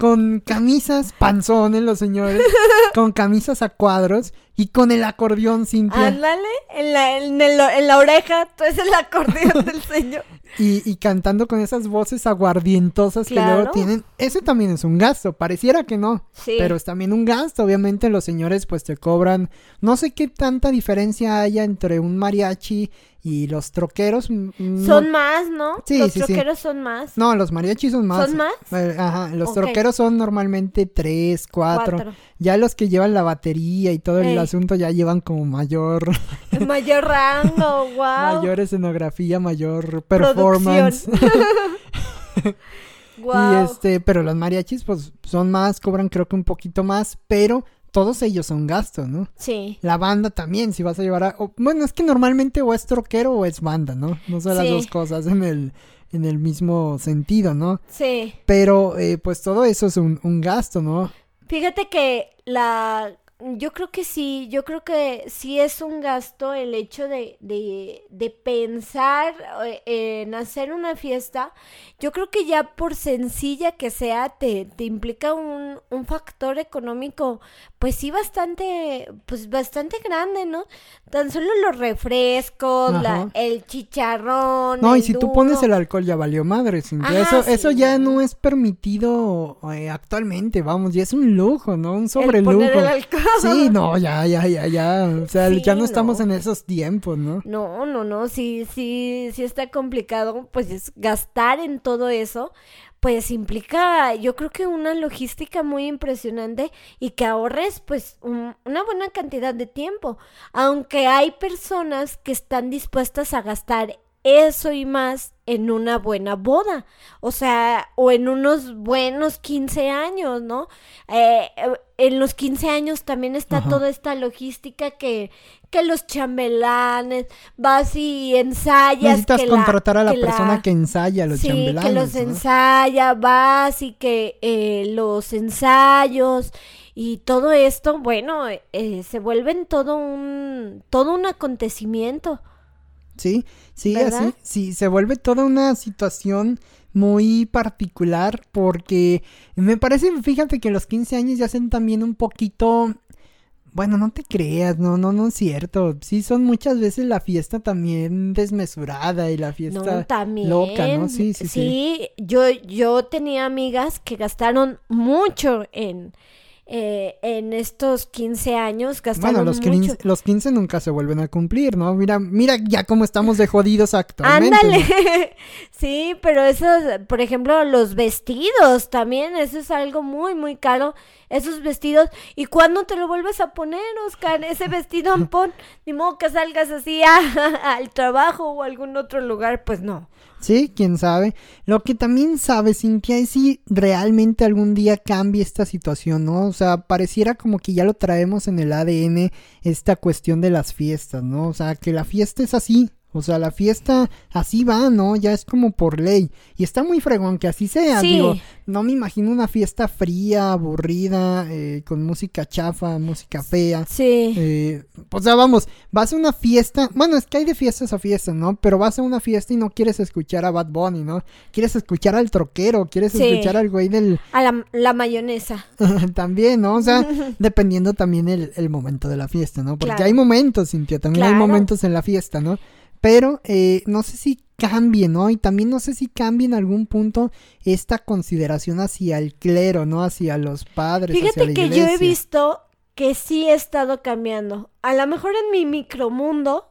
Speaker 1: con camisas, panzones los señores, (laughs) con camisas a cuadros y con el acordeón, Cintia.
Speaker 2: Ándale, en la, en, el- en la oreja, tú es el acordeón (laughs) del señor.
Speaker 1: Y, y cantando con esas voces aguardientosas que
Speaker 2: Claro.
Speaker 1: luego tienen. Ese también es un gasto. Pareciera que no.
Speaker 2: Sí.
Speaker 1: Pero es también un gasto. Obviamente los señores pues te cobran. No sé qué tanta diferencia haya entre un mariachi y los troqueros. mm, no-
Speaker 2: Son más, ¿no?
Speaker 1: Sí,
Speaker 2: Los
Speaker 1: sí, sí.
Speaker 2: troqueros son más.
Speaker 1: No, los mariachis son más.
Speaker 2: ¿Son más?
Speaker 1: Eh, ajá, los
Speaker 2: Ok.
Speaker 1: troqueros son normalmente tres, cuatro.
Speaker 2: Cuatro.
Speaker 1: Ya los que llevan la batería y todo el asunto ya llevan como mayor, (laughs)
Speaker 2: Mayor rango, wow.
Speaker 1: mayor escenografía, mayor performance.
Speaker 2: Wow. (laughs)
Speaker 1: Y (laughs) este, pero los mariachis pues son más, cobran creo que un poquito más, pero todos ellos son gastos, ¿no?
Speaker 2: Sí.
Speaker 1: La banda también, si vas a llevar a... o- bueno, es que normalmente o es troquero o es banda, ¿no? No son las
Speaker 2: Sí.
Speaker 1: dos cosas en el, en el mismo sentido, ¿no?
Speaker 2: Sí.
Speaker 1: Pero eh, pues todo eso es un, un gasto, ¿no?
Speaker 2: Fíjate que la yo creo que sí, yo creo que sí es un gasto el hecho de, de, de pensar eh, en hacer una fiesta. Yo creo que ya por sencilla que sea, te, te implica un, un factor económico, pues sí, bastante, pues bastante grande, ¿no? Tan solo los refrescos, la, el chicharrón.
Speaker 1: No, y
Speaker 2: el
Speaker 1: si tú
Speaker 2: duro.
Speaker 1: pones el alcohol ya valió madre.
Speaker 2: Ajá,
Speaker 1: eso, eso ya
Speaker 2: no.
Speaker 1: es permitido eh, actualmente, vamos, ya es un lujo, ¿no? Un
Speaker 2: el
Speaker 1: sobrelujo.
Speaker 2: poner el alcohol. (laughs)
Speaker 1: Sí, no, ya, ya, ya, ya. O sea,
Speaker 2: Sí,
Speaker 1: ya no estamos en esos tiempos, ¿no?
Speaker 2: No, no, no, sí, sí, sí está complicado, pues es gastar en todo eso, pues implica, yo creo que una logística muy impresionante y que ahorres pues un- una buena cantidad de tiempo, aunque hay personas que están dispuestas a gastar eso y más en una buena boda, o sea, o en unos buenos 15 años, ¿no? Eh, en los 15 años también está
Speaker 1: Ajá.
Speaker 2: toda esta logística que, que los chambelanes, vas y ensayas.
Speaker 1: Necesitas
Speaker 2: que la-
Speaker 1: contratar a la
Speaker 2: que la-
Speaker 1: persona que ensaya los
Speaker 2: sí,
Speaker 1: chambelanes.
Speaker 2: que los
Speaker 1: ¿no?
Speaker 2: ensaya, vas y que eh, los ensayos y todo esto, bueno, eh, se vuelven todo un, todo un acontecimiento.
Speaker 1: Sí, sí,
Speaker 2: ¿Verdad?
Speaker 1: así. Sí, se vuelve toda una situación muy particular porque me parece, fíjate que los 15 años ya hacen también un poquito... Bueno, no te creas, no, no, no es cierto. Sí, son muchas veces la fiesta también desmesurada y la fiesta
Speaker 2: No, también.
Speaker 1: loca, ¿no? Sí, sí, sí.
Speaker 2: Sí, yo, yo tenía amigas que gastaron mucho en, eh, en estos 15 años, gastaron
Speaker 1: Bueno, los
Speaker 2: mucho.
Speaker 1: 15, los 15 nunca se vuelven a cumplir, ¿no? Mira, mira ya cómo estamos de jodidos actualmente.
Speaker 2: Ándale. (laughs) sí, pero esos, por ejemplo, los vestidos también, eso es algo muy, muy caro. Esos vestidos. ¿Y cuándo te lo vuelves a poner, Oscar? Ese vestido (laughs) ampón. Ni modo que salgas así a- (laughs) al trabajo o a algún otro lugar. Pues no.
Speaker 1: Sí, quién sabe. Lo que también sabe, Cintia, es si realmente algún día cambie esta situación, ¿no? O sea, pareciera como que ya lo traemos en el ADN esta cuestión de las fiestas, ¿no? O sea, que la fiesta es así. O sea, la fiesta así va, ¿no? Ya es como por ley. Y está muy fregón que así sea.
Speaker 2: Sí.
Speaker 1: Digo, no me imagino una fiesta fría, aburrida, eh, con música chafa, música fea.
Speaker 2: Sí.
Speaker 1: Eh, o sea, vamos, vas a una fiesta, bueno, es que hay de fiestas a fiestas, ¿no? Pero vas a una fiesta y no quieres escuchar a Bad Bunny, ¿no? Quieres escuchar al troquero, quieres
Speaker 2: Sí.
Speaker 1: escuchar al güey del...
Speaker 2: A la, la mayonesa. (laughs)
Speaker 1: también, ¿no? O sea, (laughs) dependiendo también el, el momento de la fiesta, ¿no? Porque
Speaker 2: Claro.
Speaker 1: hay momentos, Cintia, también hay momentos en la fiesta, ¿no? Pero eh, no sé si cambie, ¿no? Y también no sé si cambie en algún punto esta consideración hacia el clero, ¿no? Hacia los padres. hacia
Speaker 2: Fíjate
Speaker 1: la
Speaker 2: que yo he visto que sí he estado cambiando. A lo mejor en mi micromundo,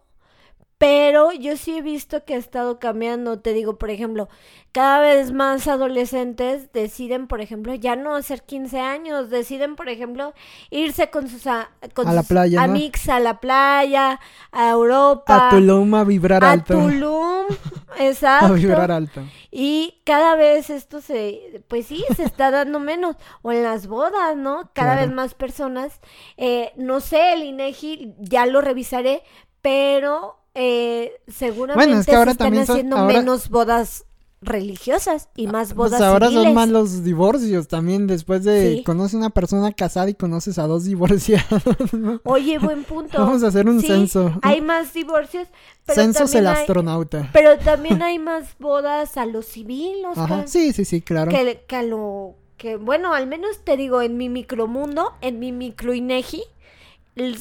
Speaker 2: pero yo sí he visto que ha estado cambiando. Te digo, por ejemplo, cada vez más adolescentes deciden, por ejemplo, ya no hacer 15 años, deciden, por ejemplo, irse con sus, a, con
Speaker 1: A la playa, ¿no?
Speaker 2: amigos a la playa, a Europa,
Speaker 1: A Tulum a vibrar
Speaker 2: a
Speaker 1: alto.
Speaker 2: Tulum, (laughs) exacto.
Speaker 1: A vibrar alto.
Speaker 2: Y cada vez esto se, pues sí, se está dando menos. O en las bodas, ¿no? Cada
Speaker 1: Claro.
Speaker 2: vez más personas. Eh, no sé, el INEGI, ya lo revisaré, pero eh, seguramente
Speaker 1: Bueno, es que ahora
Speaker 2: se están
Speaker 1: son-
Speaker 2: haciendo
Speaker 1: ahora-
Speaker 2: menos bodas religiosas y más bodas
Speaker 1: Pues ahora
Speaker 2: civiles.
Speaker 1: son más los divorcios también. Después de
Speaker 2: Sí.
Speaker 1: conoces una persona casada y conoces a dos divorciados. ¿no?
Speaker 2: Oye, buen (laughs) punto.
Speaker 1: Vamos a hacer un
Speaker 2: Sí,
Speaker 1: censo.
Speaker 2: Hay más divorcios, pero
Speaker 1: Censos el
Speaker 2: hay-
Speaker 1: astronauta.
Speaker 2: pero también hay más bodas a lo civil, (laughs) Oscar.
Speaker 1: Ajá. Sí, sí, sí, claro.
Speaker 2: que, que a lo que bueno al menos te digo en mi micromundo en mi micro Inegi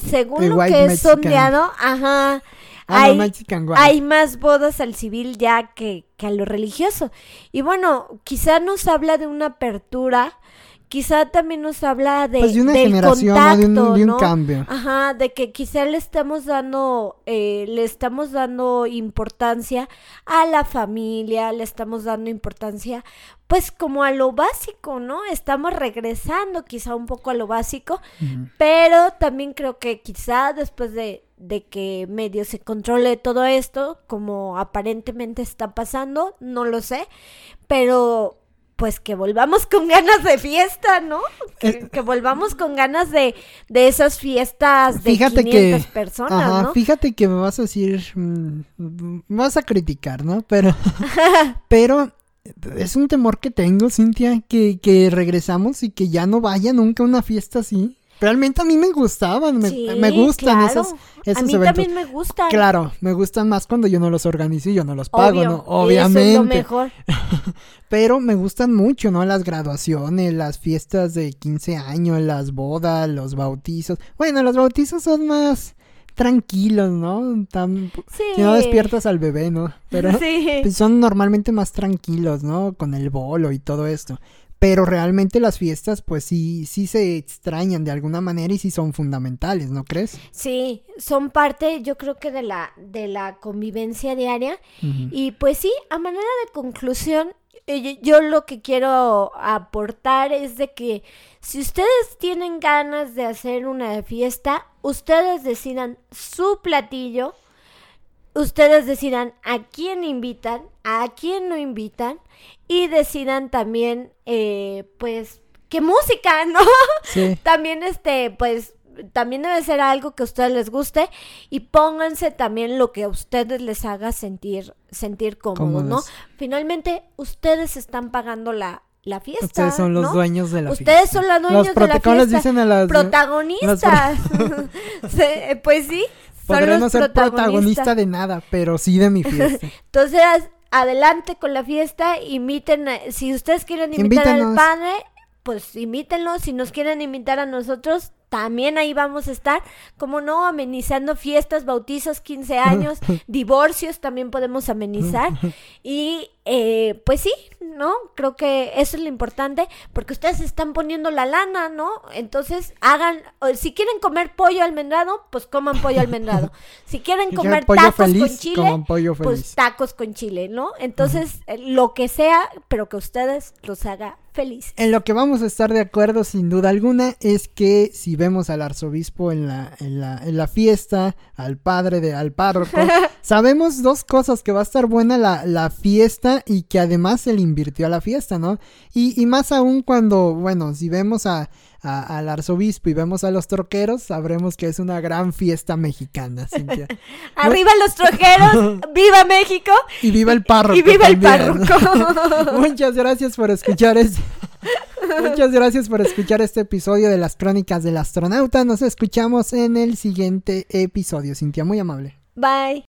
Speaker 2: según
Speaker 1: El
Speaker 2: lo que he
Speaker 1: Mexican.
Speaker 2: sondeado ajá
Speaker 1: Ah, no, Mexican
Speaker 2: hay más bodas al civil ya que, que a lo religioso. Y bueno quizá nos habla de una apertura quizá también nos habla de
Speaker 1: Pues de una
Speaker 2: del
Speaker 1: generación, ¿no?
Speaker 2: contacto,
Speaker 1: De un, de un
Speaker 2: ¿no?
Speaker 1: cambio.
Speaker 2: Ajá, de que quizá le estamos dando, eh, le estamos dando importancia a la familia, le estamos dando importancia, pues como a lo básico, ¿no? Estamos regresando quizá un poco a lo básico, pero también creo que quizá después de, de que medio se controle todo esto, como aparentemente está pasando, no lo sé, pero pues que volvamos con ganas de fiesta, ¿no? Que, que volvamos con ganas de, de esas fiestas de
Speaker 1: Fíjate
Speaker 2: 500
Speaker 1: que-
Speaker 2: personas,
Speaker 1: Ajá,
Speaker 2: ¿no?
Speaker 1: fíjate que me vas a decir, mm, me vas a criticar, ¿no? Pero, (laughs) pero es un temor que tengo, Cintia, que, que regresamos y que ya no vaya nunca a una fiesta así. Realmente a mí me gustaban, me,
Speaker 2: Sí,
Speaker 1: me gustan
Speaker 2: claro.
Speaker 1: esos, esos
Speaker 2: a mí
Speaker 1: eventos.
Speaker 2: también me gustan.
Speaker 1: Claro, me gustan más cuando yo no los organizo y yo no los pago,
Speaker 2: Obvio,
Speaker 1: ¿no?
Speaker 2: Eso es
Speaker 1: Obviamente.
Speaker 2: lo mejor. (laughs)
Speaker 1: Pero me gustan mucho, ¿no? Las graduaciones, las fiestas de 15 años, las bodas, los bautizos. Bueno, los bautizos son más tranquilos, ¿no? Tan-
Speaker 2: Sí.
Speaker 1: Si no despiertas al bebé, ¿no? (laughs) Pero
Speaker 2: Sí.
Speaker 1: pues, son normalmente más tranquilos, ¿no? Con el bolo y todo esto. Pero realmente las fiestas, pues sí, sí se extrañan de alguna manera y sí son fundamentales, ¿no crees?
Speaker 2: Sí, son parte, yo creo que de la, de la convivencia diaria. Y pues sí, a manera de conclusión, eh, yo lo que quiero aportar es de que si ustedes tienen ganas de hacer una fiesta, ustedes decidan su platillo, ustedes decidan a quién invitan, a quién no invitan y decidan también, eh, pues, qué música, (laughs) ¿no?
Speaker 1: Sí.
Speaker 2: también este, pues, también debe ser algo que a ustedes les guste y pónganse también lo que a ustedes les haga sentir, sentir cómodos, ¿no? Se ustedes están pagando la, la fiesta.
Speaker 1: Ustedes son los
Speaker 2: ¿no?
Speaker 1: dueños de la
Speaker 2: Ustedes
Speaker 1: fiesta.
Speaker 2: son los dueños de la
Speaker 1: prota- ¿Cómo les
Speaker 2: fiesta.
Speaker 1: dicen a las...
Speaker 2: Protagonistas. (laughs) Pues sí.
Speaker 1: Podré no ser protagonista de nada, pero sí de mi fiesta. (laughs)
Speaker 2: Entonces, adelante con la fiesta, inviten, a- si ustedes quieren invitar al padre, pues invítenlo, si nos quieren invitar a nosotros, también ahí vamos a estar, como no, amenizando fiestas, bautizos, 15 años, (laughs) divorcios también podemos amenizar. (laughs) Y eh, pues sí, ¿no? Creo que eso es lo importante, porque ustedes están poniendo la lana, ¿no? Entonces hagan, o si quieren comer pollo almendrado, pues coman pollo almendrado. Si quieren (laughs) comer tacos
Speaker 1: feliz,
Speaker 2: con chile,
Speaker 1: pollo
Speaker 2: pues tacos con chile, ¿no? Entonces, eh, lo que sea, pero que ustedes los haga
Speaker 1: En lo que vamos a estar de acuerdo, sin duda alguna, es que si vemos al arzobispo en la, en la, en la fiesta, al padre de, al párroco, (laughs) sabemos dos cosas, que va a estar buena la, la fiesta y que además se le invirtió a la fiesta, ¿no? Y, y más aún cuando, bueno, si vemos a, a- al arzobispo y vemos a los troqueros, sabremos que es una gran fiesta mexicana, Cintia. (laughs)
Speaker 2: Arriba los trojeros, (laughs) viva México
Speaker 1: Y viva el párroco.
Speaker 2: y viva el
Speaker 1: también.
Speaker 2: párroco. (laughs)
Speaker 1: Muchas gracias por escuchar este. Muchas gracias por escuchar este episodio de las crónicas del astronauta. Nos escuchamos en el siguiente episodio. Cintia, muy amable.
Speaker 2: Bye.